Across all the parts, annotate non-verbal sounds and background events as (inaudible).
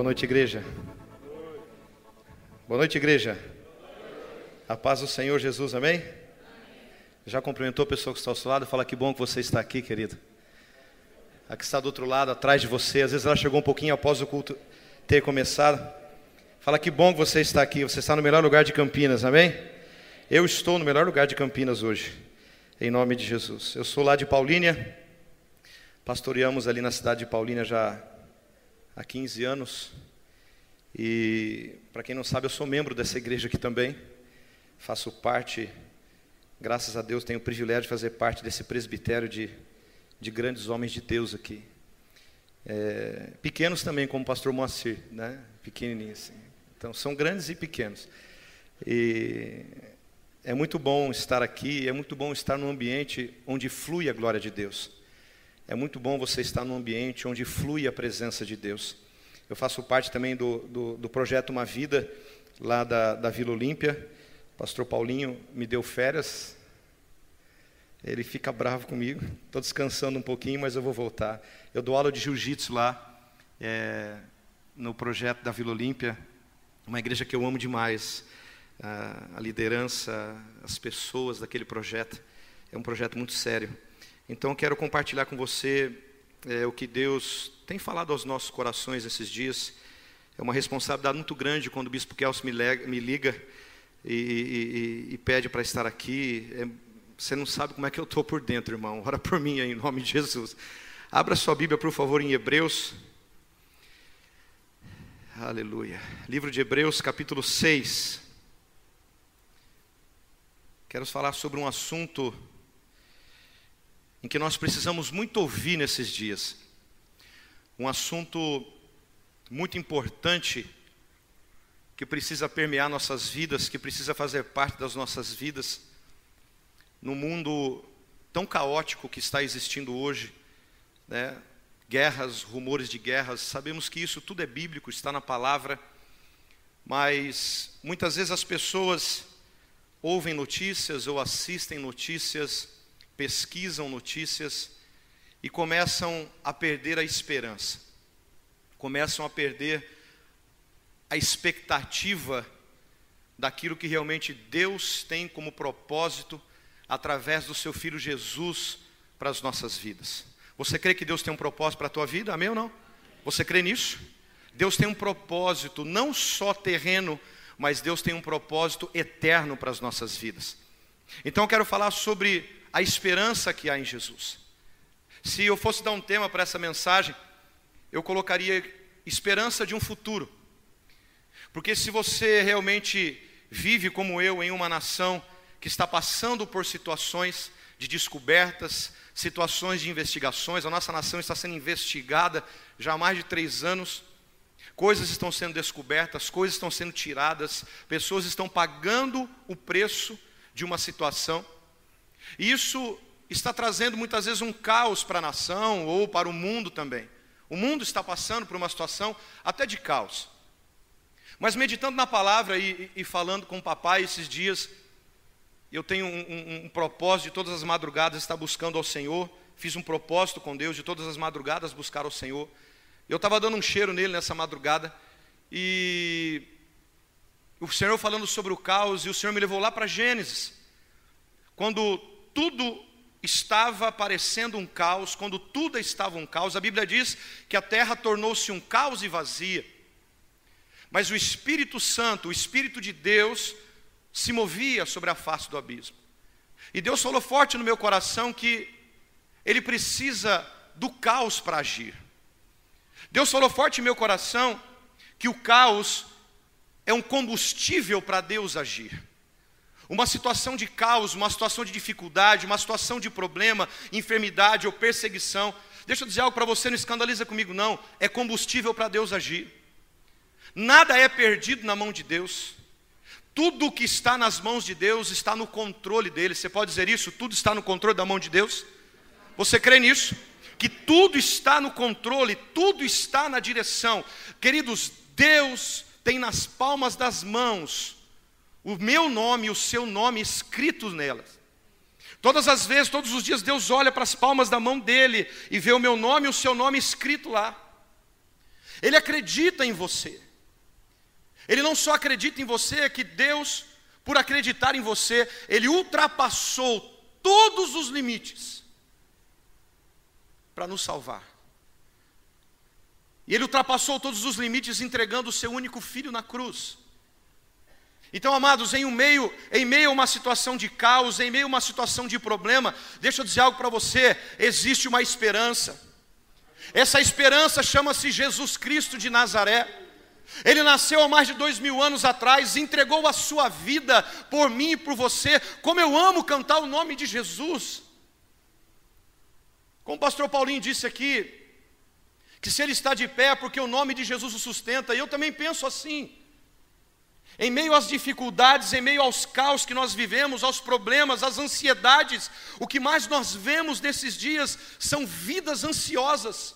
Boa noite, igreja. Boa noite, igreja. A paz do Senhor Jesus, amém? Já cumprimentou a pessoa que está ao seu lado? Fala que bom que você está aqui, querido. A que está do outro lado, atrás de você. Às vezes ela chegou um pouquinho após o culto ter começado. Fala que bom que você está aqui. Você está no melhor lugar de Campinas, amém? Eu estou no melhor lugar de Campinas hoje, em nome de Jesus. Eu sou lá de Paulínia. Pastoreamos ali na cidade de Paulínia já há 15 anos. E, para quem não sabe, eu sou membro dessa igreja aqui também. Faço parte, graças a Deus, tenho o privilégio de fazer parte desse presbitério de, de grandes homens de Deus aqui. É, pequenos também, como o pastor Moacir, né? pequenininho assim. Então, são grandes e pequenos. E é muito bom estar aqui, é muito bom estar num ambiente onde flui a glória de Deus. É muito bom você estar num ambiente onde flui a presença de Deus. Eu faço parte também do, do, do projeto Uma Vida, lá da, da Vila Olímpia. O pastor Paulinho me deu férias. Ele fica bravo comigo. Estou descansando um pouquinho, mas eu vou voltar. Eu dou aula de jiu-jitsu lá, é, no projeto da Vila Olímpia. Uma igreja que eu amo demais. A, a liderança, as pessoas daquele projeto. É um projeto muito sério. Então, quero compartilhar com você é, o que Deus tem falado aos nossos corações esses dias. É uma responsabilidade muito grande quando o Bispo Kelso me, me liga e, e, e pede para estar aqui. É, você não sabe como é que eu estou por dentro, irmão. Ora por mim aí, em nome de Jesus. Abra sua Bíblia, por favor, em Hebreus. Aleluia. Livro de Hebreus, capítulo 6. Quero falar sobre um assunto em que nós precisamos muito ouvir nesses dias. Um assunto muito importante que precisa permear nossas vidas, que precisa fazer parte das nossas vidas, no mundo tão caótico que está existindo hoje, né? guerras, rumores de guerras, sabemos que isso tudo é bíblico, está na palavra, mas muitas vezes as pessoas ouvem notícias ou assistem notícias pesquisam notícias e começam a perder a esperança, começam a perder a expectativa daquilo que realmente Deus tem como propósito através do seu filho Jesus para as nossas vidas. Você crê que Deus tem um propósito para a tua vida? Amém ou não? Você crê nisso? Deus tem um propósito não só terreno, mas Deus tem um propósito eterno para as nossas vidas. Então eu quero falar sobre a esperança que há em Jesus. Se eu fosse dar um tema para essa mensagem, eu colocaria esperança de um futuro. Porque se você realmente vive como eu em uma nação que está passando por situações de descobertas, situações de investigações, a nossa nação está sendo investigada já há mais de três anos, coisas estão sendo descobertas, coisas estão sendo tiradas, pessoas estão pagando o preço de uma situação. Isso está trazendo muitas vezes um caos para a nação ou para o mundo também. O mundo está passando por uma situação até de caos. Mas meditando na palavra e, e falando com o papai esses dias, eu tenho um, um, um, propósito de todas as madrugadas estar buscando ao Senhor. Fiz um propósito com Deus de todas as madrugadas buscar ao Senhor. Eu estava dando um cheiro nele nessa madrugada e o Senhor falando sobre o caos e o Senhor me levou lá para Gênesis. Quando tudo estava parecendo um caos, quando tudo estava um caos, a Bíblia diz que a terra tornou-se um caos e vazia. Mas o Espírito Santo, o Espírito de Deus, se movia sobre a face do abismo. E Deus falou forte no meu coração que Ele precisa do caos para agir. Deus falou forte no meu coração que o caos é um combustível para Deus agir uma situação de caos, uma situação de dificuldade, uma situação de problema, enfermidade ou perseguição, deixa eu dizer algo para você, não escandaliza comigo, não, é combustível para Deus agir. Nada é perdido na mão de Deus. Tudo que está nas mãos de Deus está no controle dele. Você pode dizer isso? Tudo está no controle da mão de Deus? Você crê nisso? Que tudo está no controle, tudo está na direção. Queridos, Deus tem nas palmas das mãos o meu nome e o seu nome escritos nelas. Todas as vezes, todos os dias, Deus olha para as palmas da mão dele e vê o meu nome e o seu nome escrito lá. Ele acredita em você. Ele não só acredita em você, é que Deus, por acreditar em você, ele ultrapassou todos os limites para nos salvar. E ele ultrapassou todos os limites entregando o seu único filho na cruz. Então, amados, em um meio, em meio a uma situação de caos, em meio a uma situação de problema, deixa eu dizer algo para você: existe uma esperança. Essa esperança chama-se Jesus Cristo de Nazaré. Ele nasceu há mais de dois mil anos atrás, entregou a sua vida por mim e por você. Como eu amo cantar o nome de Jesus. Como o pastor Paulinho disse aqui, que se ele está de pé é porque o nome de Jesus o sustenta, e eu também penso assim. Em meio às dificuldades, em meio aos caos que nós vivemos, aos problemas, às ansiedades, o que mais nós vemos nesses dias são vidas ansiosas.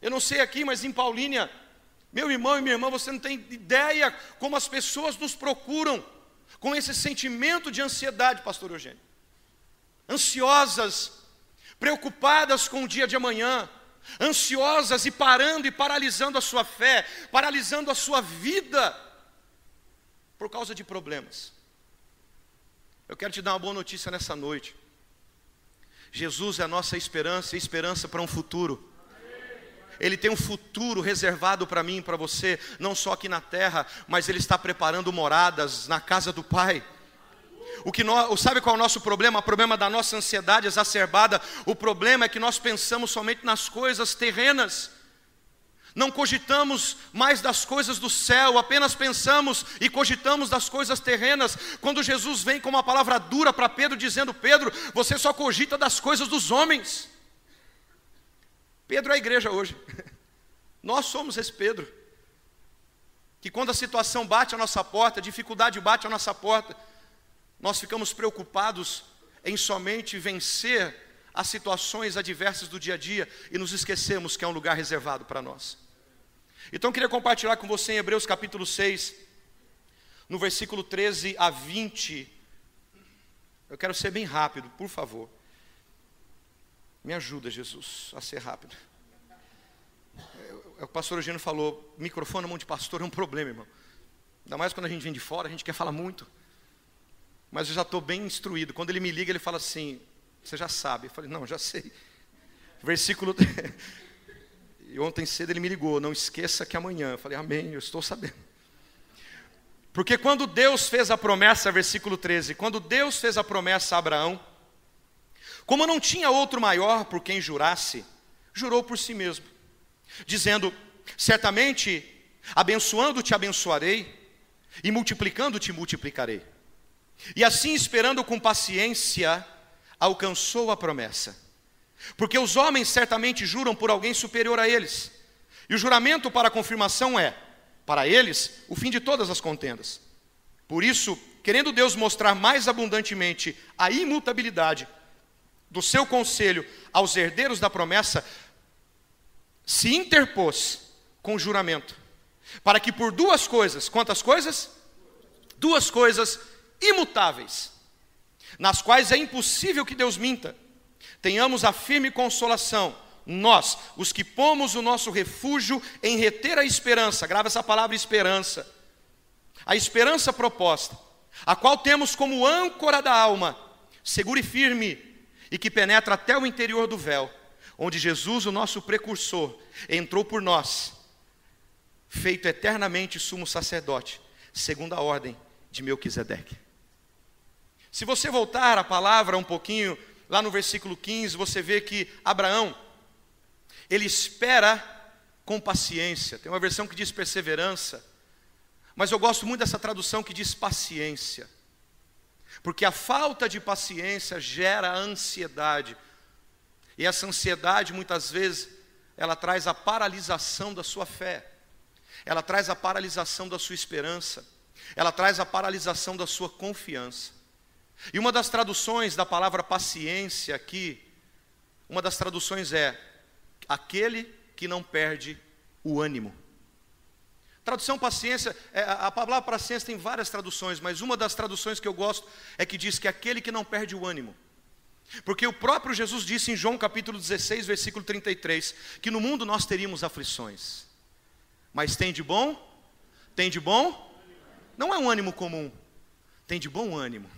Eu não sei aqui, mas em Paulínia, meu irmão e minha irmã, você não tem ideia como as pessoas nos procuram com esse sentimento de ansiedade, pastor Eugênio. Ansiosas, preocupadas com o dia de amanhã, ansiosas e parando e paralisando a sua fé, paralisando a sua vida por causa de problemas. Eu quero te dar uma boa notícia nessa noite. Jesus é a nossa esperança e esperança para um futuro. Ele tem um futuro reservado para mim e para você, não só aqui na terra, mas Ele está preparando moradas na casa do Pai. O que nós, sabe qual é o nosso problema? O problema da nossa ansiedade exacerbada. O problema é que nós pensamos somente nas coisas terrenas. Não cogitamos mais das coisas do céu, apenas pensamos e cogitamos das coisas terrenas. Quando Jesus vem com uma palavra dura para Pedro, dizendo: Pedro, você só cogita das coisas dos homens. Pedro é a igreja hoje. (laughs) Nós somos esse Pedro. Que quando a situação bate a nossa porta, a dificuldade bate a nossa porta, nós ficamos preocupados em somente vencer as situações adversas do dia a dia e nos esquecemos que é um lugar reservado para nós. Então eu queria compartilhar com você em Hebreus capítulo 6, no versículo 13 a 20. Eu quero ser bem rápido, por favor. Me ajuda, Jesus, a ser rápido. É, o pastor Eugênio falou, microfone na mão de pastor é um problema, irmão. Ainda mais quando a gente vem de fora, a gente quer falar muito. Mas eu já estou bem instruído. Quando ele me liga, ele fala assim: Você já sabe? Eu falei: Não, já sei. Versículo. (laughs) e ontem cedo ele me ligou: Não esqueça que amanhã. Eu falei: Amém, eu estou sabendo. Porque quando Deus fez a promessa, versículo 13: Quando Deus fez a promessa a Abraão, como não tinha outro maior por quem jurasse, jurou por si mesmo, dizendo: Certamente, abençoando-te abençoarei, e multiplicando-te multiplicarei. E assim, esperando com paciência, alcançou a promessa. Porque os homens certamente juram por alguém superior a eles. E o juramento para a confirmação é, para eles, o fim de todas as contendas. Por isso, querendo Deus mostrar mais abundantemente a imutabilidade do seu conselho aos herdeiros da promessa, se interpôs com o juramento, para que por duas coisas, quantas coisas? Duas coisas imutáveis, nas quais é impossível que Deus minta, tenhamos a firme consolação, nós, os que pomos o nosso refúgio em reter a esperança, grava essa palavra esperança, a esperança proposta, a qual temos como âncora da alma, segura e firme, e que penetra até o interior do véu, onde Jesus, o nosso precursor, entrou por nós, feito eternamente sumo sacerdote, segundo a ordem de Melquisedeque. Se você voltar a palavra um pouquinho, lá no versículo 15, você vê que Abraão, ele espera com paciência. Tem uma versão que diz perseverança, mas eu gosto muito dessa tradução que diz paciência. Porque a falta de paciência gera ansiedade. E essa ansiedade, muitas vezes, ela traz a paralisação da sua fé. Ela traz a paralisação da sua esperança. Ela traz a paralisação da sua confiança. E uma das traduções da palavra paciência aqui, uma das traduções é aquele que não perde o ânimo. Tradução paciência, é, a palavra paciência tem várias traduções, mas uma das traduções que eu gosto é que diz que aquele que não perde o ânimo. Porque o próprio Jesus disse em João capítulo 16, versículo 33, que no mundo nós teríamos aflições. Mas tem de bom? Tem de bom? Não é um ânimo comum. Tem de bom ânimo.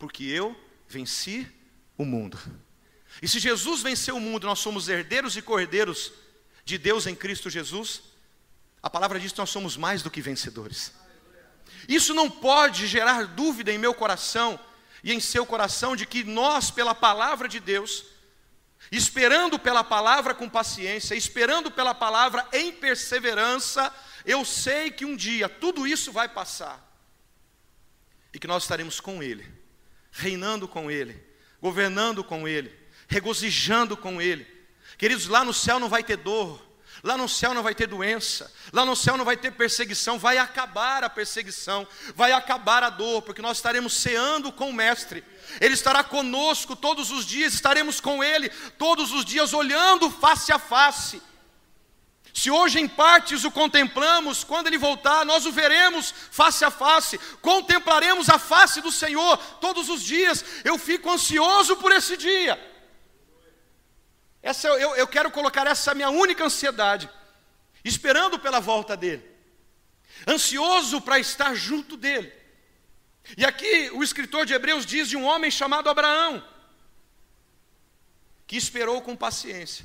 Porque eu venci o mundo. E se Jesus venceu o mundo, nós somos herdeiros e cordeiros de Deus em Cristo Jesus, a palavra diz que nós somos mais do que vencedores. Isso não pode gerar dúvida em meu coração e em seu coração de que nós, pela palavra de Deus, esperando pela palavra com paciência, esperando pela palavra em perseverança, eu sei que um dia tudo isso vai passar e que nós estaremos com Ele, reinando com Ele, governando com Ele, regozijando com Ele. Queridos, lá no céu não vai ter dor, Lá no céu não vai ter doença, lá no céu não vai ter perseguição, vai acabar a perseguição, vai acabar a dor, porque nós estaremos ceando com o Mestre, Ele estará conosco todos os dias, estaremos com Ele todos os dias, olhando face a face. Se hoje em partes o contemplamos, quando Ele voltar, nós o veremos face a face, contemplaremos a face do Senhor todos os dias. Eu fico ansioso por esse dia. Essa, eu, eu quero colocar essa minha única ansiedade, esperando pela volta dele, ansioso para estar junto dele. E aqui o escritor de Hebreus diz de um homem chamado Abraão, que esperou com paciência.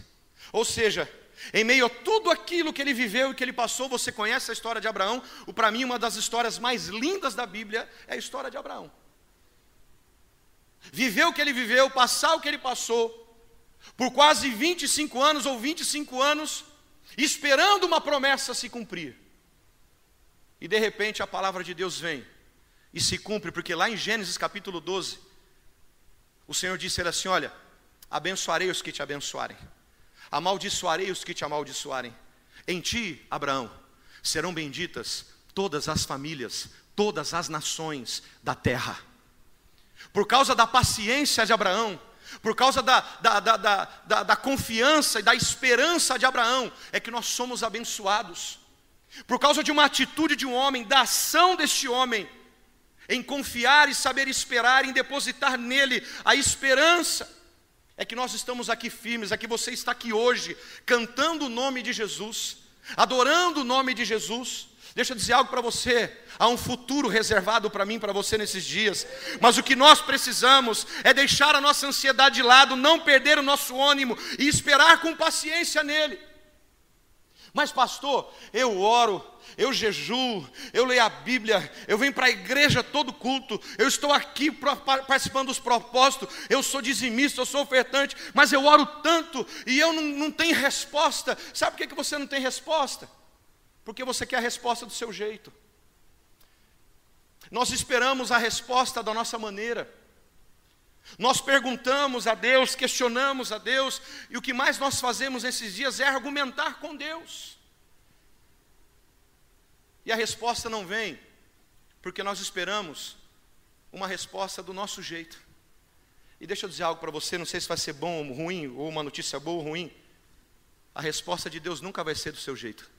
Ou seja, em meio a tudo aquilo que ele viveu e que ele passou, você conhece a história de Abraão? O para mim uma das histórias mais lindas da Bíblia é a história de Abraão. Viveu o que ele viveu, passar o que ele passou, por quase 25 anos ou 25 anos, esperando uma promessa se cumprir. E de repente a palavra de Deus vem e se cumpre, porque lá em Gênesis capítulo 12, o Senhor disse assim: Olha, abençoarei os que te abençoarem, amaldiçoarei os que te amaldiçoarem. Em ti, Abraão, serão benditas todas as famílias, todas as nações da terra. Por causa da paciência de Abraão, por causa da, da, da, da, da confiança e da esperança de Abraão, é que nós somos abençoados. Por causa de uma atitude de um homem, da ação deste homem, em confiar e saber esperar, em depositar nele a esperança, é que nós estamos aqui firmes, é que você está aqui hoje, cantando o nome de Jesus, adorando o nome de Jesus. Deixa eu dizer algo para você. Há um futuro reservado para mim, para você nesses dias. Mas o que nós precisamos é deixar a nossa ansiedade de lado, não perder o nosso ânimo e esperar com paciência nele. Mas, pastor, eu oro, eu jejuo, eu leio a Bíblia, eu venho para a igreja todo culto, eu estou aqui participando dos propósitos, eu sou dizimista, eu sou ofertante, mas eu oro tanto e eu não, não tenho resposta. Sabe por que, que você não tem resposta? porque você quer a resposta do seu jeito. Nós esperamos a resposta da nossa maneira. Nós perguntamos a Deus, questionamos a Deus, e o que mais nós fazemos nesses dias é argumentar com Deus. E a resposta não vem, porque nós esperamos uma resposta do nosso jeito. E deixa eu dizer algo para você, não sei se vai ser bom ou ruim, ou uma notícia boa ou ruim. A resposta de Deus nunca vai ser do seu jeito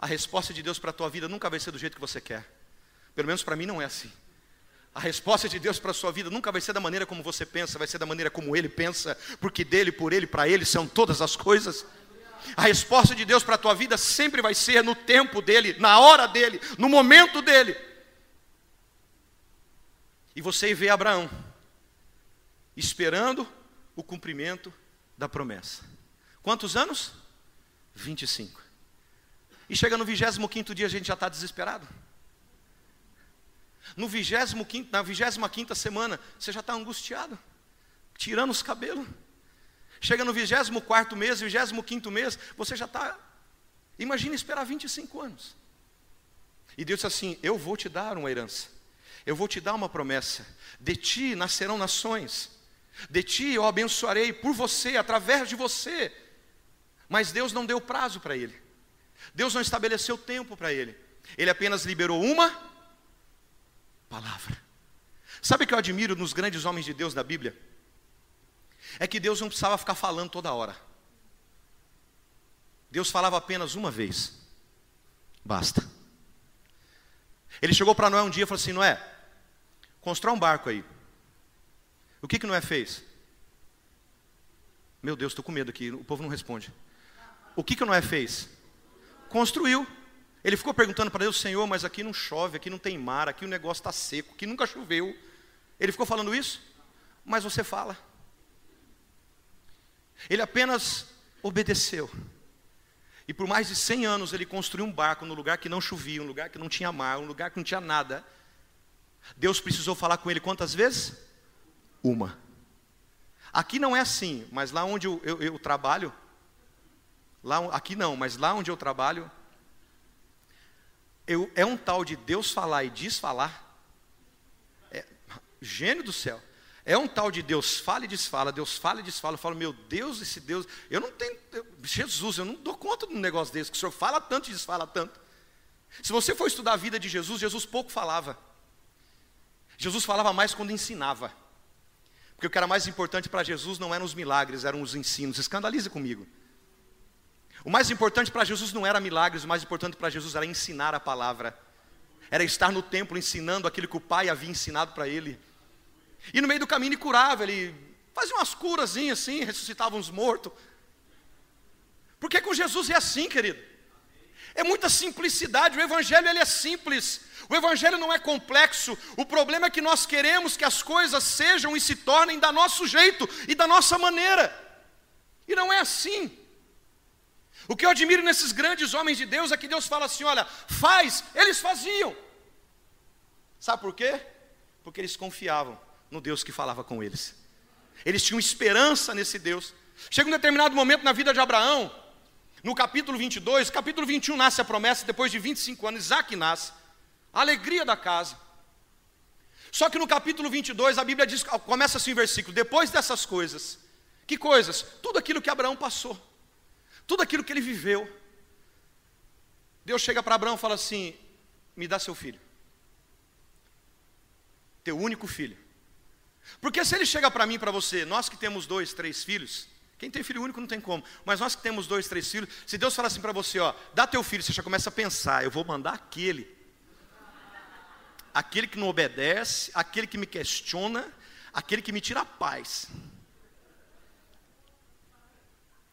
a resposta de Deus para a tua vida nunca vai ser do jeito que você quer. Pelo menos para mim não é assim. A resposta de Deus para a sua vida nunca vai ser da maneira como você pensa, vai ser da maneira como Ele pensa, porque dele, por Ele, para Ele são todas as coisas. A resposta de Deus para a tua vida sempre vai ser no tempo dEle, na hora dEle, no momento dEle. E você vê Abraão esperando o cumprimento da promessa. Quantos anos? 25. E chega no 25 dia a gente já está desesperado. No 25, na 25 semana, você já está angustiado, tirando os cabelos. Chega no 24 mês, 25 mês, você já está. Imagina esperar 25 anos. E Deus disse assim: Eu vou te dar uma herança, eu vou te dar uma promessa. De ti nascerão nações, de ti eu abençoarei por você, através de você. Mas Deus não deu prazo para ele. Deus não estabeleceu tempo para ele. Ele apenas liberou uma palavra. Sabe o que eu admiro nos grandes homens de Deus da Bíblia? É que Deus não precisava ficar falando toda hora. Deus falava apenas uma vez. Basta. Ele chegou para Noé um dia e falou assim: Noé, constrói um barco aí. O que, que Noé fez? Meu Deus, estou com medo aqui, o povo não responde. O que, que Noé fez? construiu. Ele ficou perguntando para Deus, Senhor, mas aqui não chove, aqui não tem mar, aqui o negócio está seco, aqui nunca choveu. Ele ficou falando isso? Mas você fala. Ele apenas obedeceu. E por mais de 100 anos ele construiu um barco no lugar que não chovia, um lugar que não tinha mar, um lugar que não tinha nada. Deus precisou falar com ele quantas vezes? Uma. Aqui não é assim, mas lá onde eu, eu, eu trabalho, lá, aqui não, mas lá onde eu trabalho, eu, é um tal de Deus falar e desfalar. É, gênio do céu. É um tal de Deus fala e desfala, Deus fala e desfala. Eu falo, meu Deus, esse Deus, eu não tenho, eu, Jesus, eu não dou conta de um negócio desse, que o Senhor fala tanto e desfala tanto. Se você for estudar a vida de Jesus, Jesus pouco falava. Jesus falava mais quando ensinava. Porque o que era mais importante para Jesus não eram os milagres, eram os ensinos. Escandalize comigo. O mais importante para Jesus não era milagres, o mais importante para Jesus era ensinar a palavra. Era estar no templo ensinando aquilo que o Pai havia ensinado para ele. E no meio do caminho ele curava, ele fazia umas curazinhas assim, ressuscitava uns mortos. Porque com Jesus é assim, querido. É muita simplicidade, o evangelho ele é simples. O evangelho não é complexo. O problema é que nós queremos que as coisas sejam e se tornem da nosso jeito e da nossa maneira. E não é assim. O que eu admiro nesses grandes homens de Deus é que Deus fala assim: olha, faz, eles faziam. Sabe por quê? Porque eles confiavam no Deus que falava com eles. Eles tinham esperança nesse Deus. Chega um determinado momento na vida de Abraão, no capítulo 22, capítulo 21 nasce a promessa, depois de 25 anos, Isaac nasce, a alegria da casa. Só que no capítulo 22, a Bíblia diz, começa assim o versículo: depois dessas coisas, que coisas? Tudo aquilo que Abraão passou, tudo aquilo que ele viveu. Deus chega para Abraão e fala assim: me dá seu filho, teu único filho. Porque se ele chega para mim e para você, nós que temos dois, três filhos, quem tem filho único não tem como, mas nós que temos dois, três filhos, se Deus falar assim para você, ó, dá teu filho, você já começa a pensar, eu vou mandar aquele, aquele que não obedece, aquele que me questiona, aquele que me tira a paz.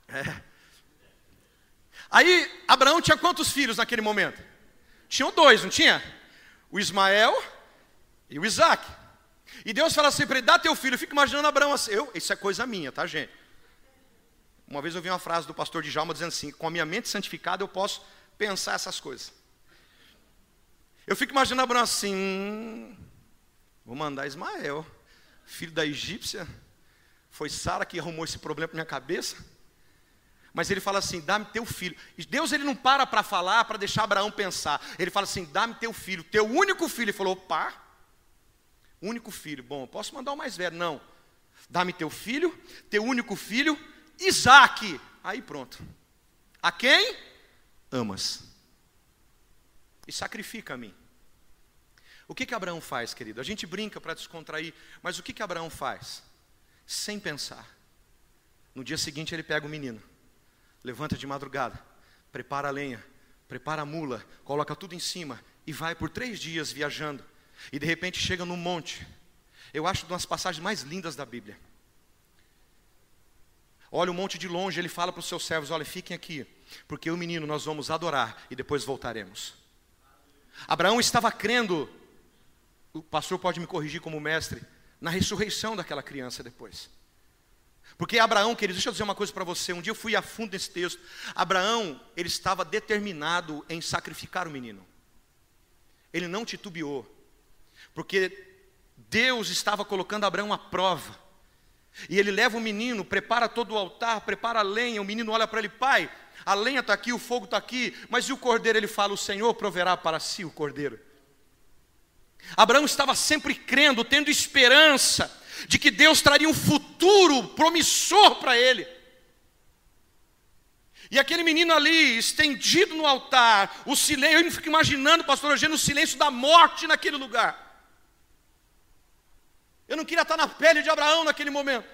É. Aí Abraão tinha quantos filhos naquele momento? Tinham dois, não tinha? O Ismael e o Isaac. E Deus fala assim para ele: dá teu filho. Eu fico imaginando Abraão assim. Eu, isso é coisa minha, tá, gente? Uma vez eu vi uma frase do pastor Djalma dizendo assim: com a minha mente santificada eu posso pensar essas coisas. Eu fico imaginando Abraão assim: hum, vou mandar Ismael, filho da egípcia. Foi Sara que arrumou esse problema para minha cabeça. Mas ele fala assim: dá-me teu filho. E Deus ele não para para falar, para deixar Abraão pensar. Ele fala assim: dá-me teu filho, teu único filho. Ele falou: opa, Único filho. Bom, posso mandar o mais velho? Não. Dá-me teu filho, teu único filho, Isaac. Aí pronto. A quem? Amas. E sacrifica a mim. O que que Abraão faz, querido? A gente brinca para descontrair, mas o que que Abraão faz? Sem pensar. No dia seguinte ele pega o menino, levanta de madrugada, prepara a lenha, prepara a mula, coloca tudo em cima e vai por três dias viajando e de repente chega num monte. Eu acho uma das passagens mais lindas da Bíblia. Olha o monte de longe, ele fala para os seus servos: olha, fiquem aqui, porque o menino nós vamos adorar e depois voltaremos. Abraão estava crendo, o pastor pode me corrigir como mestre, na ressurreição daquela criança depois. Porque Abraão, querido, deixa eu dizer uma coisa para você. Um dia eu fui a fundo nesse texto. Abraão, ele estava determinado em sacrificar o menino. Ele não titubeou porque Deus estava colocando Abraão à prova. E ele leva o menino, prepara todo o altar, prepara a lenha. O menino olha para ele, pai, a lenha está aqui, o fogo está aqui, mas e o cordeiro? Ele fala: O Senhor proverá para si o cordeiro. Abraão estava sempre crendo, tendo esperança de que Deus traria um futuro promissor para ele. E aquele menino ali, estendido no altar, o silêncio, eu fico imaginando, pastor Eugênio, o silêncio da morte naquele lugar. Eu não queria estar na pele de Abraão naquele momento.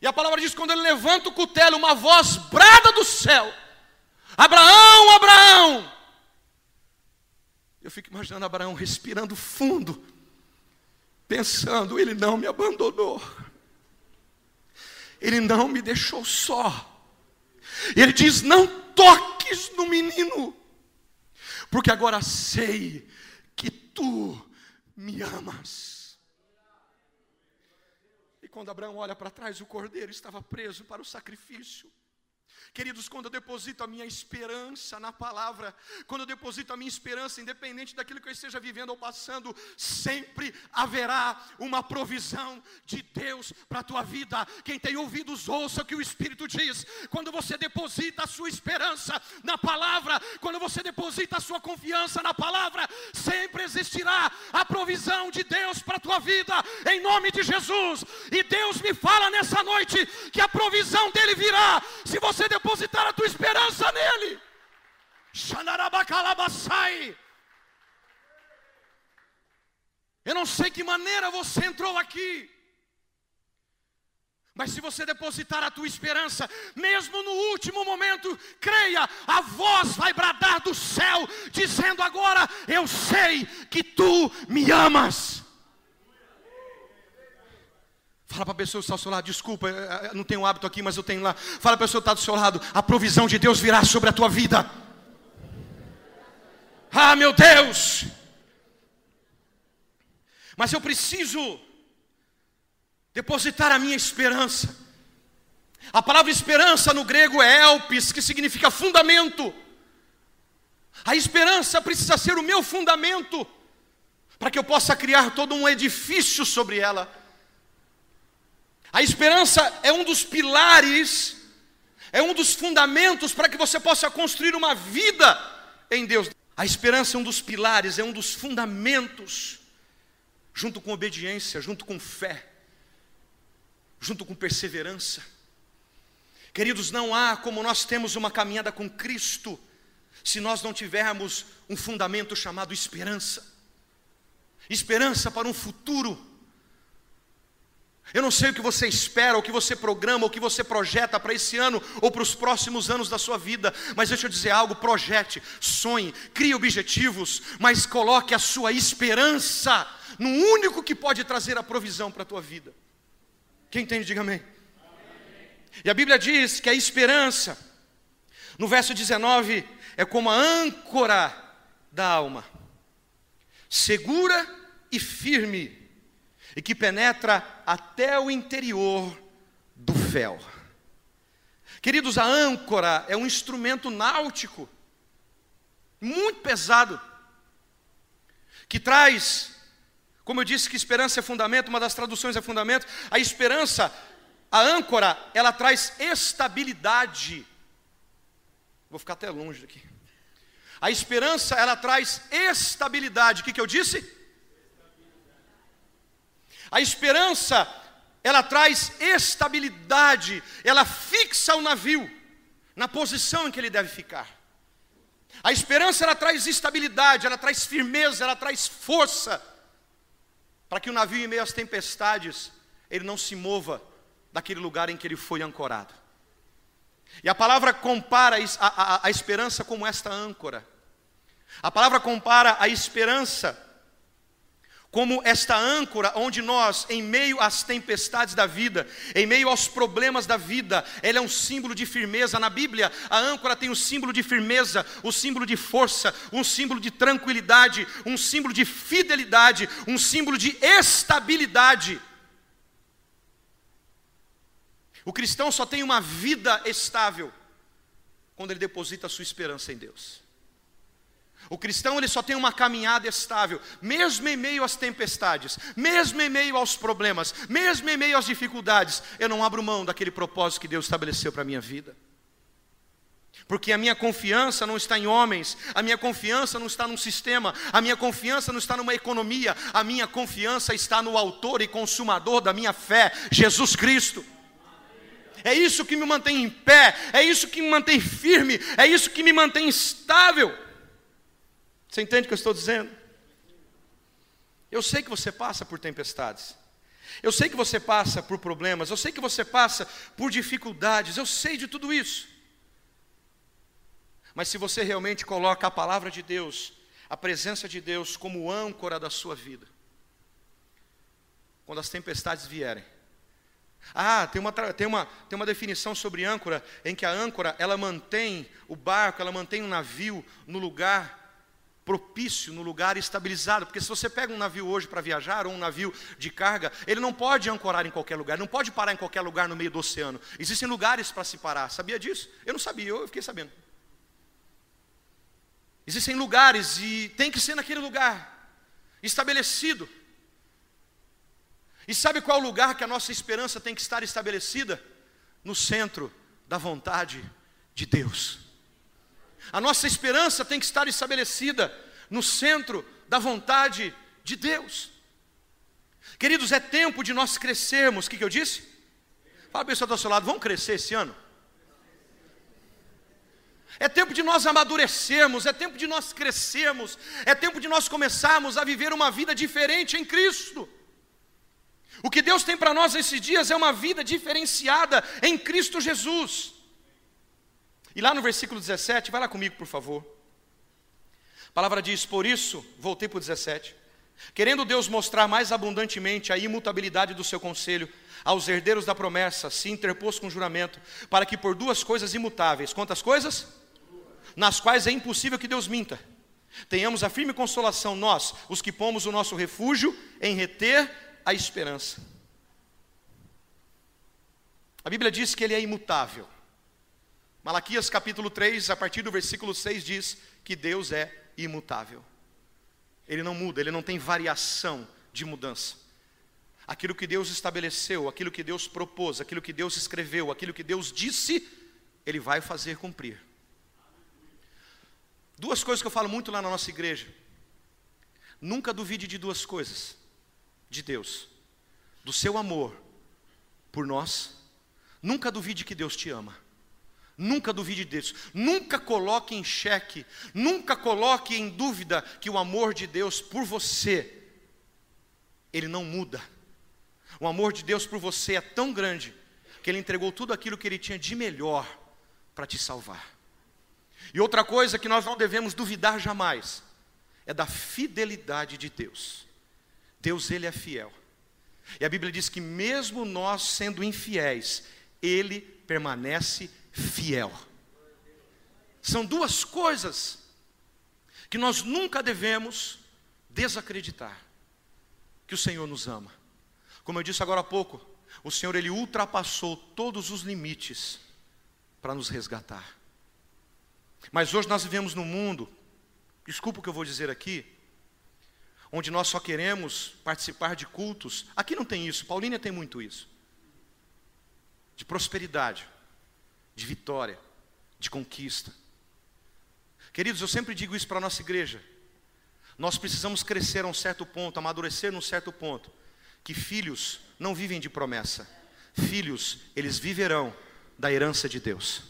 E a palavra diz: quando ele levanta o cutelo, uma voz brada do céu: Abraão, Abraão! Eu fico imaginando Abraão respirando fundo, pensando: ele não me abandonou, ele não me deixou só, ele diz: Não toques no menino, porque agora sei que tu me amas. Quando Abraão olha para trás, o cordeiro estava preso para o sacrifício. Queridos, quando eu deposito a minha esperança na palavra, quando eu deposito a minha esperança, independente daquilo que eu esteja vivendo ou passando, sempre haverá uma provisão de Deus para a tua vida. Quem tem ouvidos, ouça o que o Espírito diz. Quando você deposita a sua esperança na palavra, quando você deposita a sua confiança na palavra, sempre existirá a provisão de Deus para a tua vida, em nome de Jesus. E Deus me fala nessa noite que a provisão dele virá se você depositar a tua esperança nele. Eu não sei que maneira você entrou aqui. Mas se você depositar a tua esperança, mesmo no último momento, creia, a voz vai bradar do céu, dizendo agora: Eu sei que tu me amas. Fala para a pessoa que está ao seu lado, desculpa, não tenho hábito aqui, mas eu tenho lá. Fala para a pessoa que está do seu lado, a provisão de Deus virá sobre a tua vida. Ah, meu Deus! Mas eu preciso depositar a minha esperança. A palavra esperança no grego é elpis, que significa fundamento. A esperança precisa ser o meu fundamento, para que eu possa criar todo um edifício sobre ela. A esperança é um dos pilares, é um dos fundamentos para que você possa construir uma vida em Deus. A esperança é um dos pilares, é um dos fundamentos, junto com obediência, junto com fé, junto com perseverança. Queridos, não há como nós temos uma caminhada com Cristo, se nós não tivermos um fundamento chamado esperança. Esperança para um futuro eu não sei o que você espera, o que você programa, o que você projeta para esse ano ou para os próximos anos da sua vida, mas deixa eu dizer algo: projete, sonhe, crie objetivos, mas coloque a sua esperança no único que pode trazer a provisão para a tua vida. Quem entende, diga amém. E a Bíblia diz que a esperança, no verso 19, é como a âncora da alma, segura e firme e que penetra até o interior do fel. Queridos, a âncora é um instrumento náutico muito pesado que traz, como eu disse que esperança é fundamento, uma das traduções é fundamento, a esperança, a âncora, ela traz estabilidade. Vou ficar até longe daqui. A esperança, ela traz estabilidade. O que, que eu disse? A esperança, ela traz estabilidade, ela fixa o navio na posição em que ele deve ficar. A esperança, ela traz estabilidade, ela traz firmeza, ela traz força, para que o navio, em meio às tempestades, ele não se mova daquele lugar em que ele foi ancorado. E a palavra compara a, a, a esperança como esta âncora. A palavra compara a esperança como esta âncora onde nós, em meio às tempestades da vida, em meio aos problemas da vida, ela é um símbolo de firmeza. Na Bíblia, a âncora tem o símbolo de firmeza, o símbolo de força, um símbolo de tranquilidade, um símbolo de fidelidade, um símbolo de estabilidade. O cristão só tem uma vida estável quando ele deposita a sua esperança em Deus. O cristão ele só tem uma caminhada estável, mesmo em meio às tempestades, mesmo em meio aos problemas, mesmo em meio às dificuldades, eu não abro mão daquele propósito que Deus estabeleceu para a minha vida. Porque a minha confiança não está em homens, a minha confiança não está num sistema, a minha confiança não está numa economia, a minha confiança está no autor e consumador da minha fé, Jesus Cristo. É isso que me mantém em pé, é isso que me mantém firme, é isso que me mantém estável. Você entende o que eu estou dizendo? Eu sei que você passa por tempestades. Eu sei que você passa por problemas. Eu sei que você passa por dificuldades. Eu sei de tudo isso. Mas se você realmente coloca a palavra de Deus, a presença de Deus como âncora da sua vida, quando as tempestades vierem, Ah, tem uma, tem, uma, tem uma definição sobre âncora, em que a âncora, ela mantém o barco, ela mantém o navio no lugar propício, no lugar estabilizado. Porque se você pega um navio hoje para viajar, ou um navio de carga, ele não pode ancorar em qualquer lugar, não pode parar em qualquer lugar no meio do oceano. Existem lugares para se parar. Sabia disso? Eu não sabia, eu fiquei sabendo. Existem lugares e tem que ser naquele lugar, estabelecido. E sabe qual lugar que a nossa esperança tem que estar estabelecida? No centro da vontade de Deus. A nossa esperança tem que estar estabelecida no centro da vontade de Deus. Queridos, é tempo de nós crescermos. O que, que eu disse? Fala a pessoa do seu lado, vamos crescer esse ano? É tempo de nós amadurecermos, é tempo de nós crescermos, é tempo de nós começarmos a viver uma vida diferente em Cristo. O que Deus tem para nós nesses dias é uma vida diferenciada em Cristo Jesus. E lá no versículo 17, vai lá comigo, por favor. A palavra diz: Por isso, voltei para o 17. Querendo Deus mostrar mais abundantemente a imutabilidade do seu conselho aos herdeiros da promessa, se interpôs com juramento, para que por duas coisas imutáveis, quantas coisas? Nas quais é impossível que Deus minta. Tenhamos a firme consolação, nós, os que pomos o nosso refúgio em reter a esperança. A Bíblia diz que ele é imutável. Malaquias capítulo 3, a partir do versículo 6, diz que Deus é imutável. Ele não muda, ele não tem variação de mudança. Aquilo que Deus estabeleceu, aquilo que Deus propôs, aquilo que Deus escreveu, aquilo que Deus disse, ele vai fazer cumprir. Duas coisas que eu falo muito lá na nossa igreja. Nunca duvide de duas coisas de Deus, do seu amor por nós, nunca duvide que Deus te ama. Nunca duvide disso. Nunca coloque em xeque, nunca coloque em dúvida que o amor de Deus por você, ele não muda. O amor de Deus por você é tão grande que ele entregou tudo aquilo que ele tinha de melhor para te salvar. E outra coisa que nós não devemos duvidar jamais é da fidelidade de Deus. Deus, Ele é fiel. E a Bíblia diz que, mesmo nós sendo infiéis, Ele permanece fiel. São duas coisas que nós nunca devemos desacreditar: que o Senhor nos ama. Como eu disse agora há pouco, o Senhor ele ultrapassou todos os limites para nos resgatar. Mas hoje nós vivemos num mundo, desculpa o que eu vou dizer aqui, onde nós só queremos participar de cultos. Aqui não tem isso, Paulínia tem muito isso. De prosperidade, de vitória, de conquista. Queridos, eu sempre digo isso para a nossa igreja. Nós precisamos crescer a um certo ponto, amadurecer num certo ponto, que filhos não vivem de promessa. Filhos, eles viverão da herança de Deus.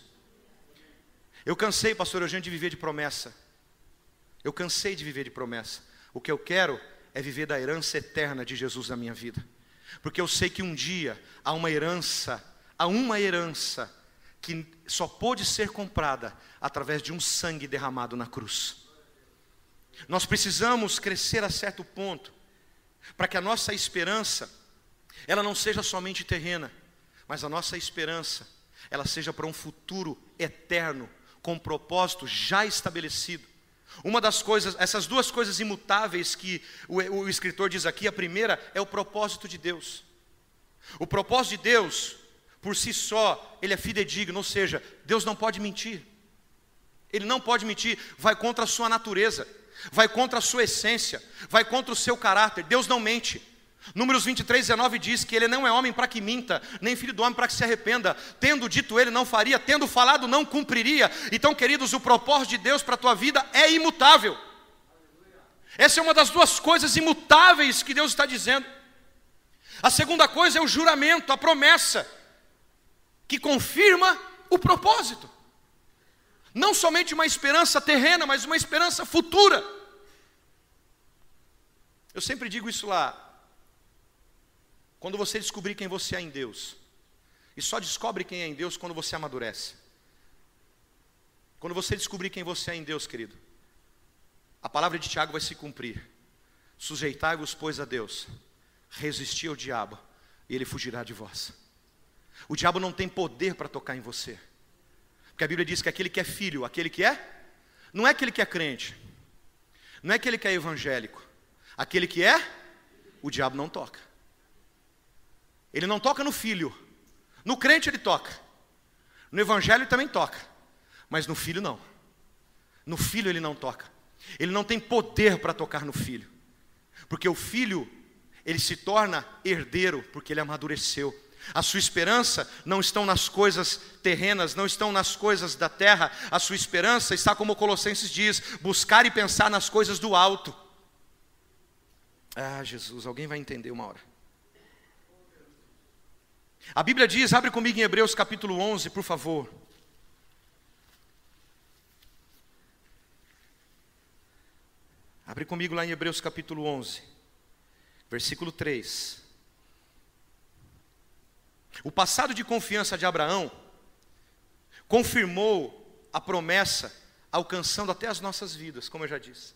Eu cansei, pastor Eugênio, de viver de promessa. Eu cansei de viver de promessa. O que eu quero é viver da herança eterna de Jesus na minha vida. Porque eu sei que um dia há uma herança, há uma herança que só pode ser comprada através de um sangue derramado na cruz. Nós precisamos crescer a certo ponto para que a nossa esperança ela não seja somente terrena, mas a nossa esperança ela seja para um futuro eterno com um propósito já estabelecido. Uma das coisas, essas duas coisas imutáveis que o, o escritor diz aqui, a primeira é o propósito de Deus. O propósito de Deus, por si só, ele é fidedigno, ou seja, Deus não pode mentir. Ele não pode mentir, vai contra a sua natureza, vai contra a sua essência, vai contra o seu caráter. Deus não mente. Números 23, 19 diz que ele não é homem para que minta, nem filho do homem para que se arrependa. Tendo dito ele, não faria, tendo falado, não cumpriria. Então, queridos, o propósito de Deus para a tua vida é imutável. Essa é uma das duas coisas imutáveis que Deus está dizendo. A segunda coisa é o juramento, a promessa, que confirma o propósito. Não somente uma esperança terrena, mas uma esperança futura. Eu sempre digo isso lá, quando você descobrir quem você é em Deus. E só descobre quem é em Deus quando você amadurece. Quando você descobrir quem você é em Deus, querido, a palavra de Tiago vai se cumprir. Sujeitai-vos, pois, a Deus, resistir ao diabo, e ele fugirá de vós. O diabo não tem poder para tocar em você. Porque a Bíblia diz que aquele que é filho, aquele que é, não é aquele que é crente, não é aquele que é evangélico, aquele que é, o diabo não toca. Ele não toca no filho, no crente ele toca, no evangelho ele também toca, mas no filho não. No filho ele não toca, ele não tem poder para tocar no filho, porque o filho, ele se torna herdeiro, porque ele amadureceu. A sua esperança não estão nas coisas terrenas, não estão nas coisas da terra. A sua esperança está como Colossenses diz, buscar e pensar nas coisas do alto. Ah, Jesus, alguém vai entender uma hora. A Bíblia diz, abre comigo em Hebreus capítulo 11, por favor. Abre comigo lá em Hebreus capítulo 11, versículo 3. O passado de confiança de Abraão confirmou a promessa, alcançando até as nossas vidas, como eu já disse.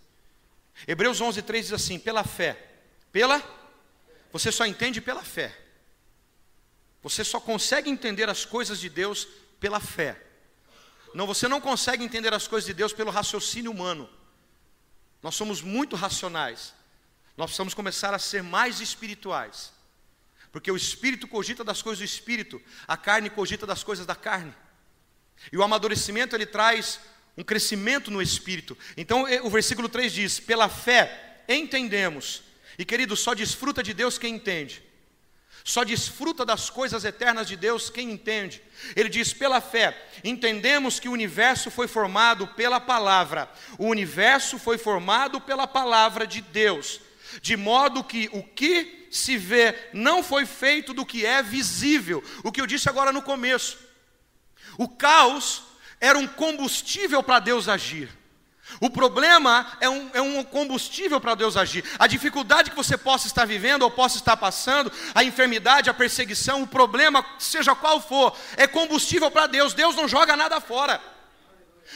Hebreus 11, 3 diz assim: pela fé, pela, você só entende pela fé. Você só consegue entender as coisas de Deus pela fé. Não, você não consegue entender as coisas de Deus pelo raciocínio humano. Nós somos muito racionais. Nós precisamos começar a ser mais espirituais. Porque o espírito cogita das coisas do espírito, a carne cogita das coisas da carne. E o amadurecimento ele traz um crescimento no espírito. Então o versículo 3 diz: "Pela fé entendemos". E querido, só desfruta de Deus quem entende. Só desfruta das coisas eternas de Deus quem entende. Ele diz: pela fé, entendemos que o universo foi formado pela palavra. O universo foi formado pela palavra de Deus, de modo que o que se vê não foi feito do que é visível. O que eu disse agora no começo. O caos era um combustível para Deus agir. O problema é um, é um combustível para Deus agir. A dificuldade que você possa estar vivendo ou possa estar passando, a enfermidade, a perseguição, o problema, seja qual for, é combustível para Deus. Deus não joga nada fora.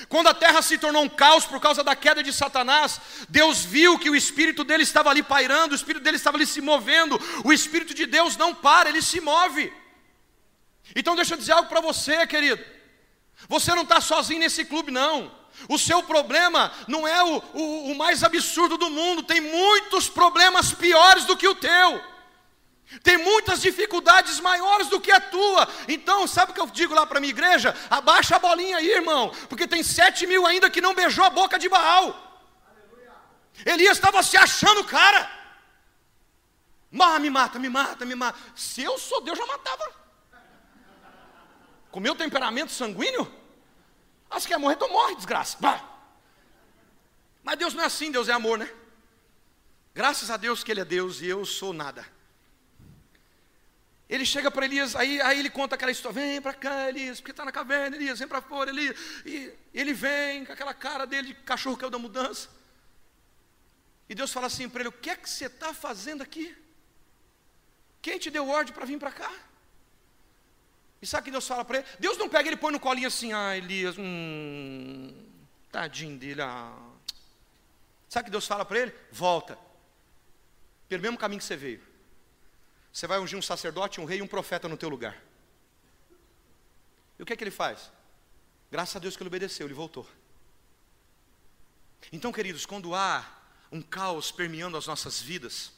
Quando a terra se tornou um caos por causa da queda de Satanás, Deus viu que o espírito dele estava ali pairando, o espírito dele estava ali se movendo. O espírito de Deus não para, ele se move. Então deixa eu dizer algo para você, querido. Você não está sozinho nesse clube, não. O seu problema não é o, o, o mais absurdo do mundo, tem muitos problemas piores do que o teu. Tem muitas dificuldades maiores do que a tua. Então, sabe o que eu digo lá para a minha igreja? Abaixa a bolinha aí, irmão, porque tem sete mil ainda que não beijou a boca de Baal. Aleluia. Elias estava se achando cara. Ah, me mata, me mata, me mata. Se eu sou Deus, já matava. Com meu temperamento sanguíneo? Ah, se quer morrer, então morre, desgraça. Bah. Mas Deus não é assim, Deus é amor, né? Graças a Deus que Ele é Deus e eu sou nada. Ele chega para Elias, aí, aí ele conta aquela história: vem para cá, Elias, porque está na caverna, Elias, vem para fora, Elias. E ele vem com aquela cara dele de cachorro que é o da mudança. E Deus fala assim para ele: o que é que você está fazendo aqui? Quem te deu ordem para vir para cá? E sabe o que Deus fala para ele? Deus não pega ele põe no colinho assim, ah, Elias, hum, tadinho dele, ah. Sabe o que Deus fala para ele? Volta, pelo mesmo caminho que você veio. Você vai ungir um sacerdote, um rei e um profeta no teu lugar. E o que é que ele faz? Graças a Deus que ele obedeceu, ele voltou. Então, queridos, quando há um caos permeando as nossas vidas,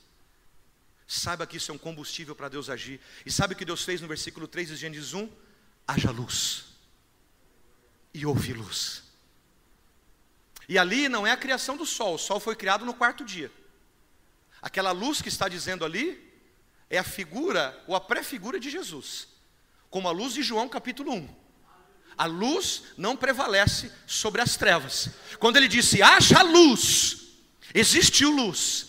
saiba que isso é um combustível para Deus agir. E sabe o que Deus fez no versículo 3 de Gênesis 1? Haja luz. E houve luz. E ali não é a criação do sol, o sol foi criado no quarto dia. Aquela luz que está dizendo ali é a figura ou a pré-figura de Jesus, como a luz de João capítulo 1. A luz não prevalece sobre as trevas. Quando ele disse, haja luz, existiu luz.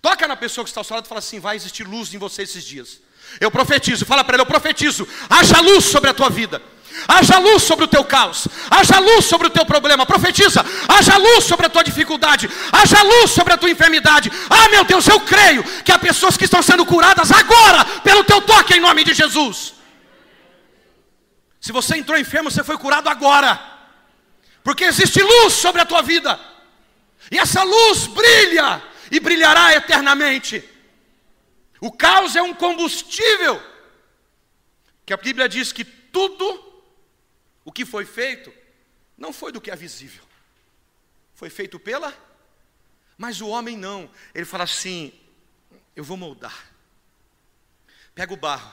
Toca na pessoa que está ao seu lado e fala assim: vai existir luz em você esses dias. Eu profetizo, fala para ele, eu profetizo, haja luz sobre a tua vida. Haja luz sobre o teu caos, haja luz sobre o teu problema, profetiza, haja luz sobre a tua dificuldade, haja luz sobre a tua enfermidade. Ah, meu Deus, eu creio que há pessoas que estão sendo curadas agora pelo teu toque em nome de Jesus. Se você entrou enfermo, você foi curado agora, porque existe luz sobre a tua vida, e essa luz brilha e brilhará eternamente. O caos é um combustível. Que a Bíblia diz que tudo o que foi feito não foi do que é visível, foi feito pela, mas o homem não, ele fala assim: eu vou moldar. Pega o barro,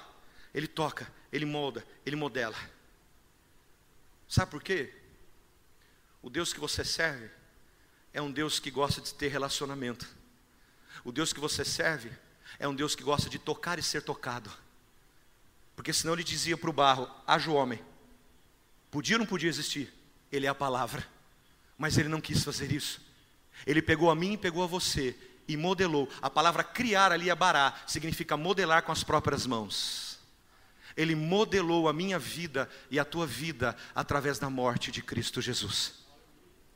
ele toca, ele molda, ele modela. Sabe por quê? O Deus que você serve é um Deus que gosta de ter relacionamento. O Deus que você serve é um Deus que gosta de tocar e ser tocado. Porque senão ele dizia para o barro: haja o homem. Podia ou não podia existir? Ele é a palavra. Mas ele não quis fazer isso. Ele pegou a mim e pegou a você e modelou. A palavra criar ali é bará, significa modelar com as próprias mãos. Ele modelou a minha vida e a tua vida através da morte de Cristo Jesus.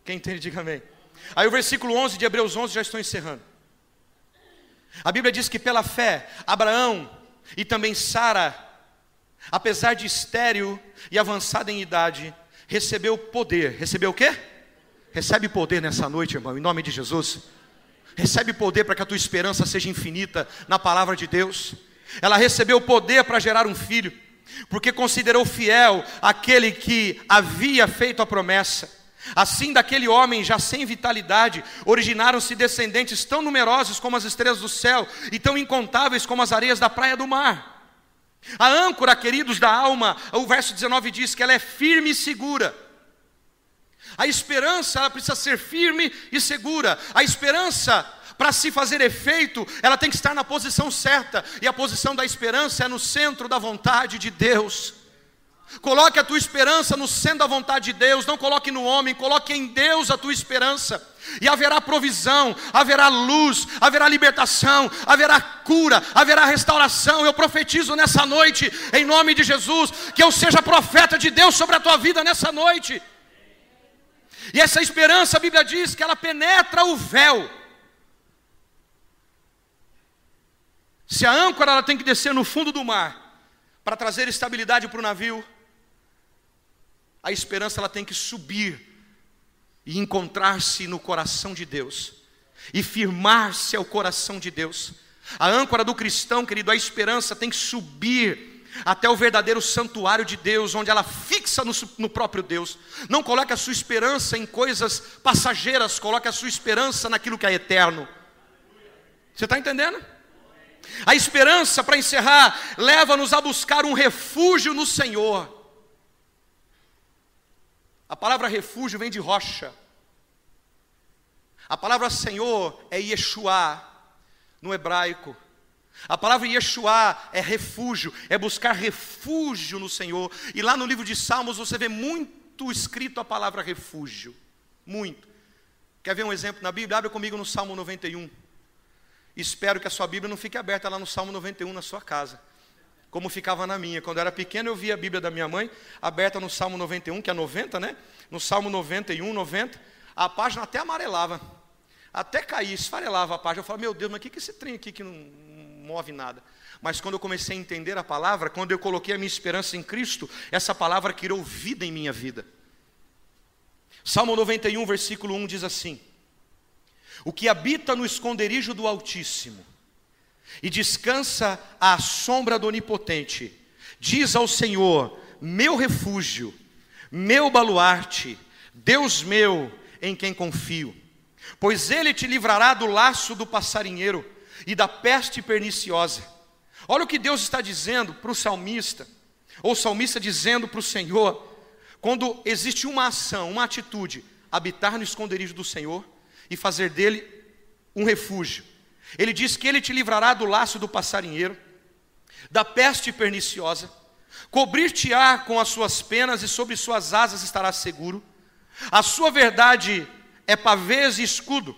Quem entende, diga amém. Aí o versículo 11 de Hebreus 11, já estou encerrando. A Bíblia diz que pela fé, Abraão e também Sara, apesar de estéril e avançada em idade, recebeu poder. Recebeu o quê? Recebe poder nessa noite, irmão, em nome de Jesus. Recebe poder para que a tua esperança seja infinita na palavra de Deus. Ela recebeu poder para gerar um filho, porque considerou fiel aquele que havia feito a promessa. Assim, daquele homem já sem vitalidade, originaram-se descendentes tão numerosos como as estrelas do céu e tão incontáveis como as areias da praia do mar. A âncora, queridos da alma, o verso 19 diz que ela é firme e segura. A esperança, ela precisa ser firme e segura. A esperança, para se fazer efeito, ela tem que estar na posição certa, e a posição da esperança é no centro da vontade de Deus. Coloque a tua esperança no centro da vontade de Deus, não coloque no homem, coloque em Deus a tua esperança. E haverá provisão, haverá luz, haverá libertação, haverá cura, haverá restauração. Eu profetizo nessa noite, em nome de Jesus, que eu seja profeta de Deus sobre a tua vida nessa noite. E essa esperança, a Bíblia diz que ela penetra o véu. Se a âncora ela tem que descer no fundo do mar para trazer estabilidade para o navio, a esperança ela tem que subir e encontrar-se no coração de Deus e firmar-se ao coração de Deus. A âncora do cristão, querido, a esperança tem que subir até o verdadeiro santuário de Deus, onde ela fixa no, no, próprio Deus. Não coloque a sua esperança em coisas passageiras, coloque a sua esperança naquilo que é eterno. Você está entendendo? A esperança, para encerrar, leva-nos a buscar um refúgio no Senhor. A palavra refúgio vem de rocha. A palavra Senhor é Yeshua no hebraico. A palavra Yeshua é refúgio, é buscar refúgio no Senhor. E lá no livro de Salmos você vê muito escrito a palavra refúgio. Muito. Quer ver um exemplo na Bíblia? Abre comigo no Salmo 91. Espero que a sua Bíblia não fique aberta lá no Salmo 91 na sua casa como ficava na minha. Quando eu era pequeno, eu via a Bíblia da minha mãe aberta no Salmo 91, que é 90, né? No Salmo 91, 90, a página até amarelava, até caía, esfarelava a página. Eu falava, meu Deus, mas o que, que esse trem aqui que não move nada? Mas quando eu comecei a entender a palavra, quando eu coloquei a minha esperança em Cristo, essa palavra criou vida em minha vida. Salmo 91, versículo 1 diz assim: O que habita no esconderijo do Altíssimo, e descansa à sombra do Onipotente. Diz ao Senhor: Meu refúgio, meu baluarte, Deus meu, em quem confio. Pois ele te livrará do laço do passarinheiro e da peste perniciosa. Olha o que Deus está dizendo para o salmista, ou o salmista dizendo para o Senhor, quando existe uma ação, uma atitude, habitar no esconderijo do Senhor e fazer dele um refúgio. Ele diz que ele te livrará do laço do passarinheiro, da peste perniciosa, cobrir-te-á com as suas penas e sobre suas asas estarás seguro. A sua verdade é pavês e escudo.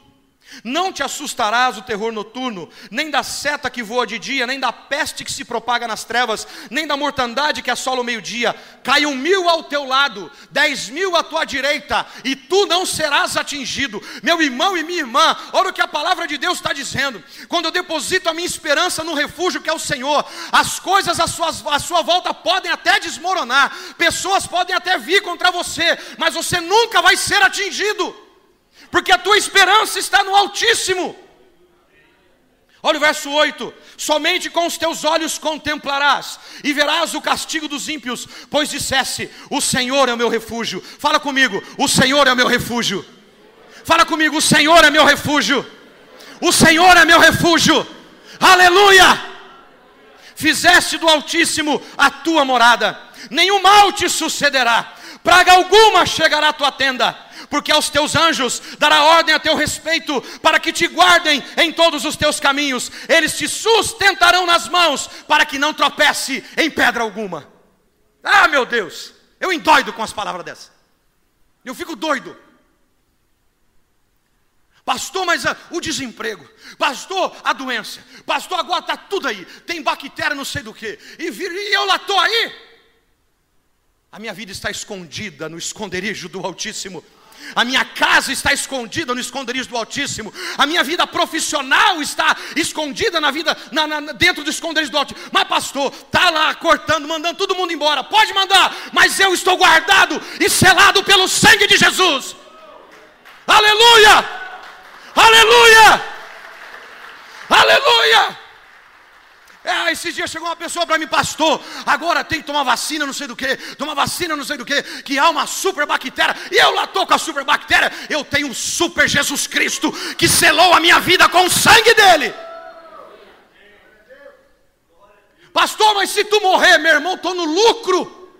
Não te assustarás o terror noturno, nem da seta que voa de dia, nem da peste que se propaga nas trevas, nem da mortandade que assola o meio-dia. Caiam mil ao teu lado, dez mil à tua direita, e tu não serás atingido. Meu irmão e minha irmã, olha o que a palavra de Deus está dizendo. Quando eu deposito a minha esperança no refúgio que é o Senhor, as coisas à sua, à sua volta podem até desmoronar, pessoas podem até vir contra você, mas você nunca vai ser atingido porque a tua esperança está no Altíssimo. Olha o verso 8: Somente com os teus olhos contemplarás e verás o castigo dos ímpios, pois dissesse: O Senhor é o meu refúgio. Fala comigo: O Senhor é o meu refúgio. Fala comigo: O Senhor é meu refúgio. O Senhor é meu refúgio. Aleluia! Fizeste do Altíssimo a tua morada, nenhum mal te sucederá, praga alguma chegará à tua tenda porque aos teus anjos dará ordem a teu respeito, para que te guardem em todos os teus caminhos, eles te sustentarão nas mãos, para que não tropece em pedra alguma. Ah, meu Deus, eu endoido com as palavras dessas, eu fico doido. Pastor, mas a, o desemprego, pastor, a doença, pastor, agora está tudo aí, tem bactéria, não sei do que, e, e eu lá estou aí. A minha vida está escondida no esconderijo do Altíssimo. A minha casa está escondida no esconderijo do Altíssimo. A minha vida profissional está escondida na vida na, na, dentro do esconderijo do Altíssimo. Mas pastor, tá lá cortando, mandando todo mundo embora. Pode mandar, mas eu estou guardado e selado pelo sangue de Jesus. Aleluia! Aleluia! Aleluia! É, esses dias chegou uma pessoa para mim, pastor, agora tem que tomar vacina, não sei do que, tomar vacina, não sei do que, que há uma super bactéria, e eu lá estou com a super bactéria, eu tenho um super Jesus Cristo que selou a minha vida com o sangue dele. Pastor, mas se tu morrer, meu irmão, estou no lucro.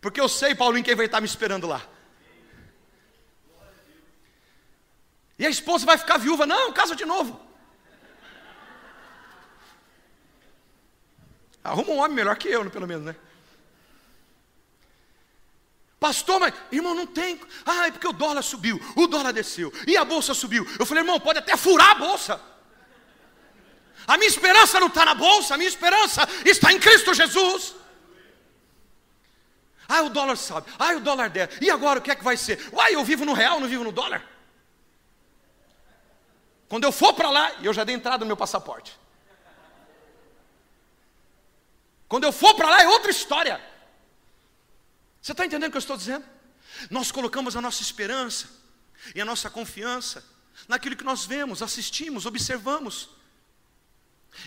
Porque eu sei, Paulinho, quem vai estar me esperando lá. E a esposa vai ficar viúva, não, casa de novo. Arruma um homem melhor que eu, pelo menos, né? Pastor, mas irmão, não tem. Ah, é porque o dólar subiu, o dólar desceu, e a bolsa subiu. Eu falei, irmão, pode até furar a bolsa. A minha esperança não está na bolsa, a minha esperança está em Cristo Jesus. Ah, o dólar sobe, ah, o dólar desce. E agora o que é que vai ser? Uai, eu vivo no real, não vivo no dólar. Quando eu for para lá, eu já dei entrada no meu passaporte. Quando eu for para lá é outra história. Você está entendendo o que eu estou dizendo? Nós colocamos a nossa esperança e a nossa confiança naquilo que nós vemos, assistimos, observamos.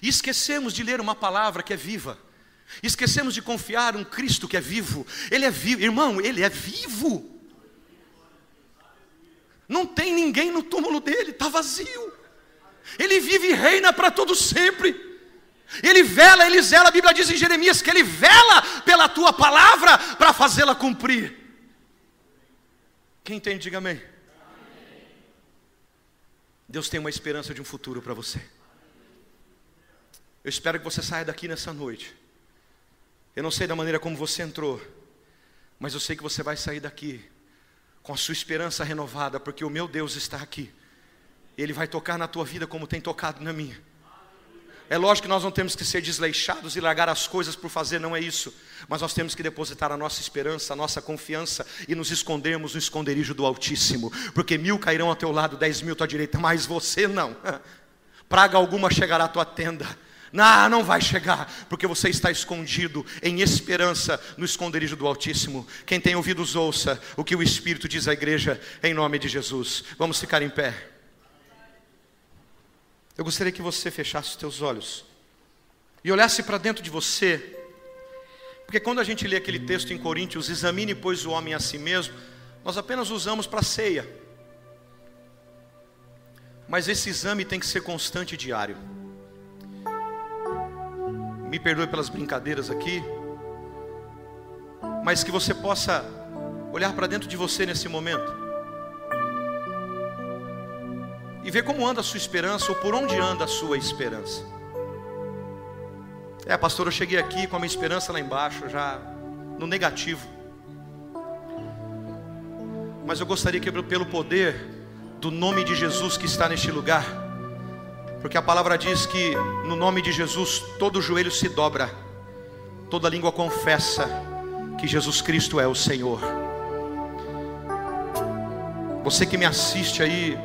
E esquecemos de ler uma palavra que é viva. Esquecemos de confiar um Cristo que é vivo. Ele é vivo, irmão, ele é vivo. Não tem ninguém no túmulo dele, está vazio. Ele vive e reina para todo sempre. Ele vela, ele zela, a Bíblia diz em Jeremias que ele vela pela tua palavra para fazê-la cumprir. Quem entende, diga amém. Deus tem uma esperança de um futuro para você. Eu espero que você saia daqui nessa noite. Eu não sei da maneira como você entrou, mas eu sei que você vai sair daqui com a sua esperança renovada, porque o meu Deus está aqui. Ele vai tocar na tua vida como tem tocado na minha. É lógico que nós não temos que ser desleixados e largar as coisas por fazer, não é isso. Mas nós temos que depositar a nossa esperança, a nossa confiança e nos escondermos no esconderijo do Altíssimo. Porque mil cairão ao teu lado, dez mil à tua direita, mas você não. (laughs) Praga alguma chegará à tua tenda. Não, não vai chegar, porque você está escondido em esperança no esconderijo do Altíssimo. Quem tem ouvidos, ouça o que o Espírito diz à igreja, em nome de Jesus. Vamos ficar em pé. Eu gostaria que você fechasse os teus olhos e olhasse para dentro de você, porque quando a gente lê aquele texto em Coríntios, examine pois o homem a si mesmo, nós apenas usamos para ceia. Mas esse exame tem que ser constante e diário. Me perdoe pelas brincadeiras aqui, mas que você possa olhar para dentro de você nesse momento e ver como anda a sua esperança ou por onde anda a sua esperança. É, pastor, eu cheguei aqui com a minha esperança lá embaixo, já no negativo. Mas eu gostaria que, pelo poder do nome de Jesus que está neste lugar, porque a palavra diz que no nome de Jesus todo joelho se dobra, toda língua confessa que Jesus Cristo é o Senhor. Você que me assiste aí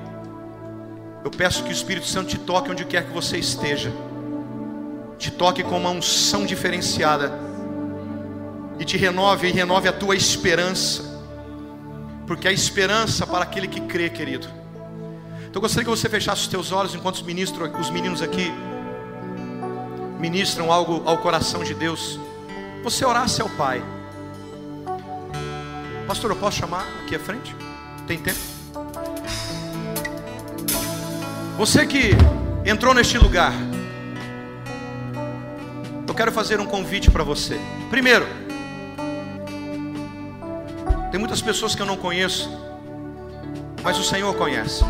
eu peço que o Espírito Santo te toque onde quer que você esteja, te toque com uma unção diferenciada, e te renove e renove a tua esperança, porque a esperança para aquele que crê, querido, Então eu gostaria que você fechasse os teus olhos enquanto os, ministros, os meninos aqui ministram algo ao coração de Deus. Você orasse ao Pai. Pastor, eu posso chamar aqui à frente? Tem tempo? Você que entrou neste lugar, eu quero fazer um convite para você. Primeiro, tem muitas pessoas que eu não conheço, mas o Senhor conhece.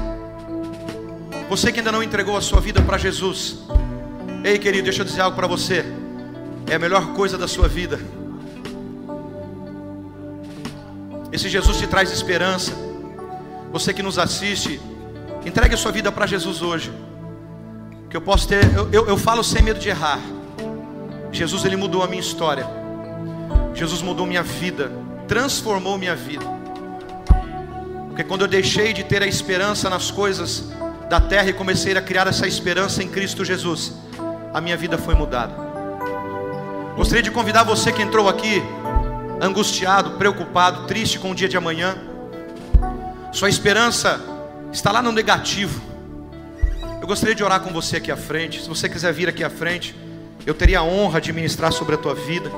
Você que ainda não entregou a sua vida para Jesus, ei querido, deixa eu dizer algo para você. É a melhor coisa da sua vida. Esse Jesus te traz esperança. Você que nos assiste, entregue a sua vida para Jesus hoje. Que eu posso ter, eu, eu, eu falo sem medo de errar. Jesus ele mudou a minha história. Jesus mudou minha vida, transformou minha vida. Porque quando eu deixei de ter a esperança nas coisas da terra e comecei a criar essa esperança em Cristo Jesus, a minha vida foi mudada. Gostaria de convidar você que entrou aqui angustiado, preocupado, triste com o dia de amanhã. Sua esperança está lá no negativo. Eu gostaria de orar com você aqui à frente. Se você quiser vir aqui à frente, eu teria a honra de ministrar sobre a tua vida.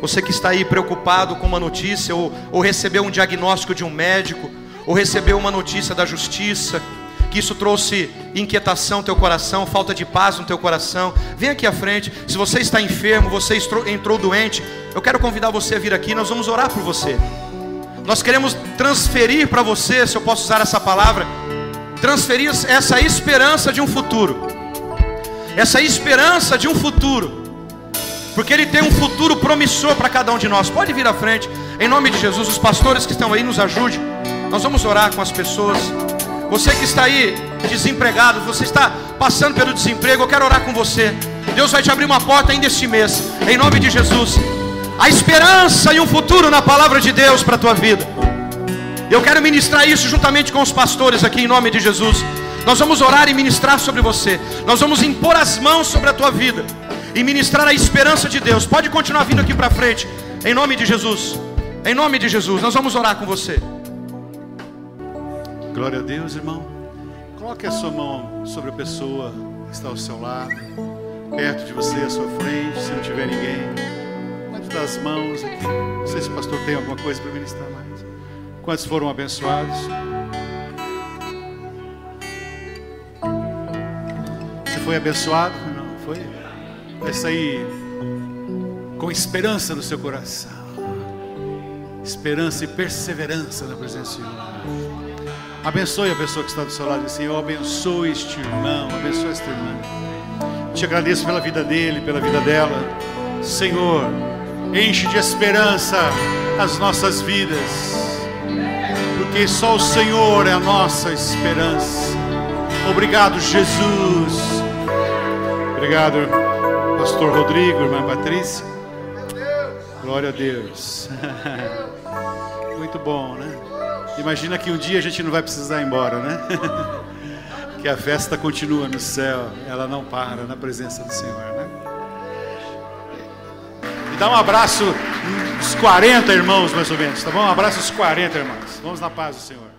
Você que está aí preocupado com uma notícia, ou, ou recebeu um diagnóstico de um médico, ou recebeu uma notícia da justiça, que isso trouxe inquietação no teu coração, falta de paz no teu coração, vem aqui à frente. Se você está enfermo, você entrou doente, eu quero convidar você a vir aqui, nós vamos orar por você. Nós queremos transferir para você, se eu posso usar essa palavra, transferir essa esperança de um futuro. Essa esperança de um futuro. Porque ele tem um futuro promissor para cada um de nós. Pode vir à frente. Em nome de Jesus, os pastores que estão aí nos ajude. Nós vamos orar com as pessoas. Você que está aí desempregado, você está passando pelo desemprego, eu quero orar com você. Deus vai te abrir uma porta ainda este mês, em nome de Jesus. A esperança e um futuro na palavra de Deus para a tua vida. Eu quero ministrar isso juntamente com os pastores aqui em nome de Jesus. Nós vamos orar e ministrar sobre você. Nós vamos impor as mãos sobre a tua vida e ministrar a esperança de Deus. Pode continuar vindo aqui para frente, em nome de Jesus. Em nome de Jesus, nós vamos orar com você. Glória a Deus, irmão. Coloque a sua mão sobre a pessoa que está ao seu lado, perto de você, à sua frente, se não tiver ninguém. Dar as mãos aqui. Não sei se o pastor tem alguma coisa para ministrar mais. Quantos foram abençoados? Você foi abençoado? Não, foi? Vai sair com esperança no seu coração. Esperança e perseverança na presença do Senhor. Abençoe a pessoa que está do seu lado. Eu abençoe este irmão, abençoe esta irmã. Te agradeço pela vida dele, pela vida dela. Senhor, enche de esperança as nossas vidas, porque só o Senhor é a nossa esperança. Obrigado, Jesus. Obrigado, Pastor Rodrigo, irmã Patrícia. Glória a Deus. (laughs) Muito bom, né? Imagina que um dia a gente não vai precisar ir embora, né? (laughs) que a festa continua no céu, ela não para na presença do Senhor, né? Dá um abraço, uns 40 irmãos mais ou menos, tá bom? Um abraço aos 40 irmãos. Vamos na paz do Senhor.